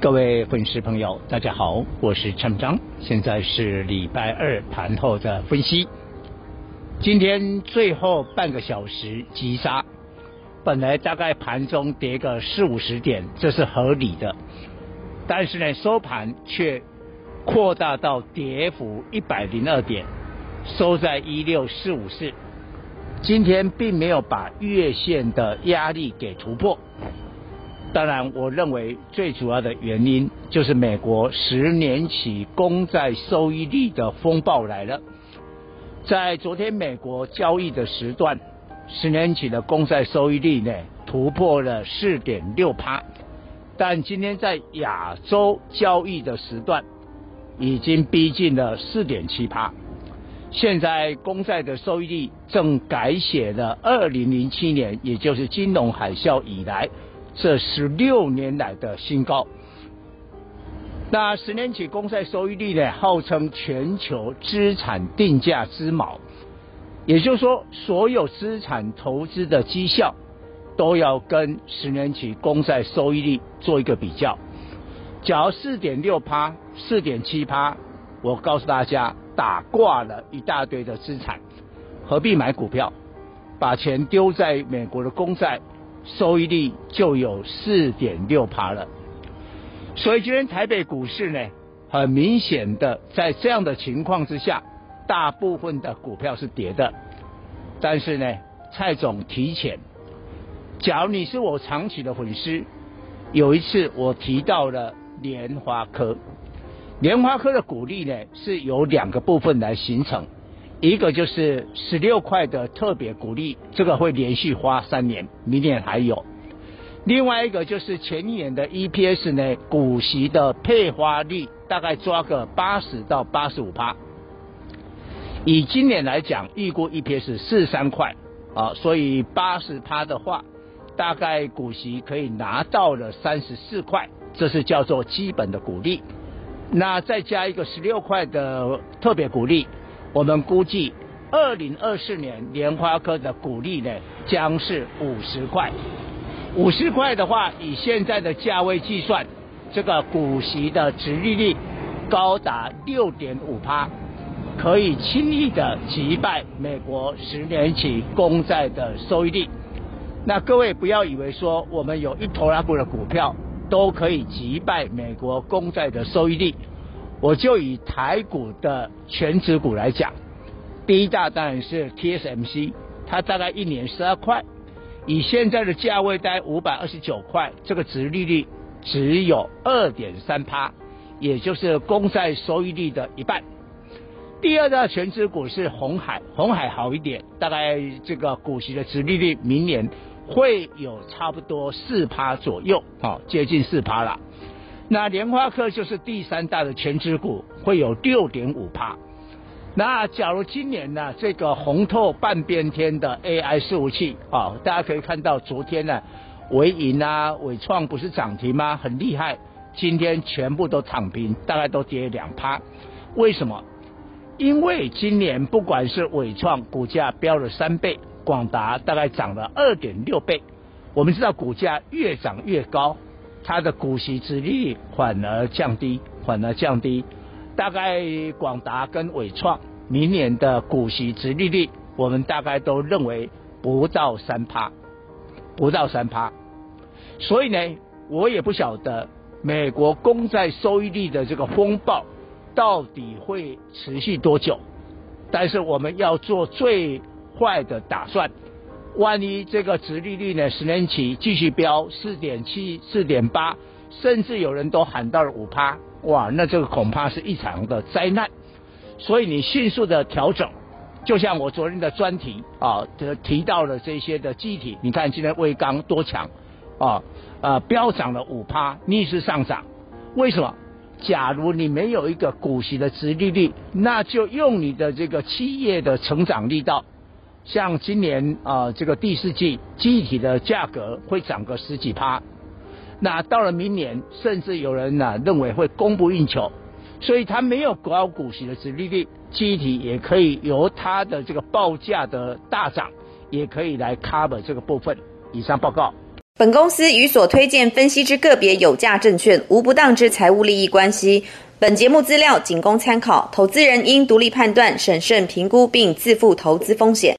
各位粉丝朋友，大家好，我是陈章，现在是礼拜二盘后的分析。今天最后半个小时急杀，本来大概盘中跌个四五十点，这是合理的，但是呢，收盘却扩大到跌幅一百零二点，收在一六四五四。今天并没有把月线的压力给突破。当然，我认为最主要的原因就是美国十年期公债收益率的风暴来了。在昨天美国交易的时段，十年期的公债收益率呢突破了四点六趴，但今天在亚洲交易的时段已经逼近了四点七趴。现在公债的收益率正改写了二零零七年，也就是金融海啸以来。这十六年来的新高。那十年期公债收益率呢，号称全球资产定价之锚，也就是说，所有资产投资的绩效都要跟十年期公债收益率做一个比较。假如四点六趴、四点七趴，我告诉大家，打挂了一大堆的资产，何必买股票？把钱丢在美国的公债。收益率就有四点六趴了，所以今天台北股市呢，很明显的在这样的情况之下，大部分的股票是跌的。但是呢，蔡总提前，假如你是我长期的粉丝，有一次我提到了联发科，联发科的股利呢是由两个部分来形成。一个就是十六块的特别鼓励，这个会连续发三年，明年还有。另外一个就是前年的 EPS 呢，股息的配发率大概抓个八十到八十五趴。以今年来讲，预估 EPS 四三块啊，所以八十趴的话，大概股息可以拿到了三十四块，这是叫做基本的鼓励。那再加一个十六块的特别鼓励。我们估计，二零二四年联发科的股利呢，将是五十块。五十块的话，以现在的价位计算，这个股息的值利率高达六点五趴，可以轻易的击败美国十年期公债的收益率。那各位不要以为说我们有一头拉库的股票都可以击败美国公债的收益率。我就以台股的全值股来讲，第一大当然是 TSMC，它大概一年十二块，以现在的价位在五百二十九块，这个殖利率只有二点三趴，也就是公债收益率的一半。第二大全值股是红海，红海好一点，大概这个股息的殖利率明年会有差不多四趴左右，好，接近四趴了。那联发科就是第三大的权值股，会有六点五趴。那假如今年呢，这个红透半边天的 AI 伺服器啊，大家可以看到昨天呢，纬颖啊、纬创不是涨停吗？很厉害。今天全部都躺平，大概都跌两趴。为什么？因为今年不管是纬创股价飙了三倍，广达大概涨了二点六倍。我们知道股价越涨越高。它的股息殖利率反而降低，反而降低。大概广达跟纬创明年的股息殖利率，我们大概都认为不到三趴，不到三趴。所以呢，我也不晓得美国公债收益率的这个风暴到底会持续多久。但是我们要做最坏的打算。万一这个殖利率呢，十年期继续飙四点七、四点八，甚至有人都喊到了五趴，哇，那这个恐怕是一场的灾难。所以你迅速的调整，就像我昨天的专题啊，提到了这些的机体，你看今天威刚多强啊，呃，飙涨了五趴，逆势上涨。为什么？假如你没有一个股息的殖利率，那就用你的这个企业的成长力道。像今年啊、呃，这个第四季机体的价格会涨个十几趴，那到了明年，甚至有人呢、认为会供不应求，所以它没有高股息的殖利率，机体也可以由它的这个报价的大涨，也可以来 cover 这个部分。以上报告。本公司与所推荐分析之个别有价证券无不当之财务利益关系。本节目资料仅供参考，投资人应独立判断、审慎评估并自负投资风险。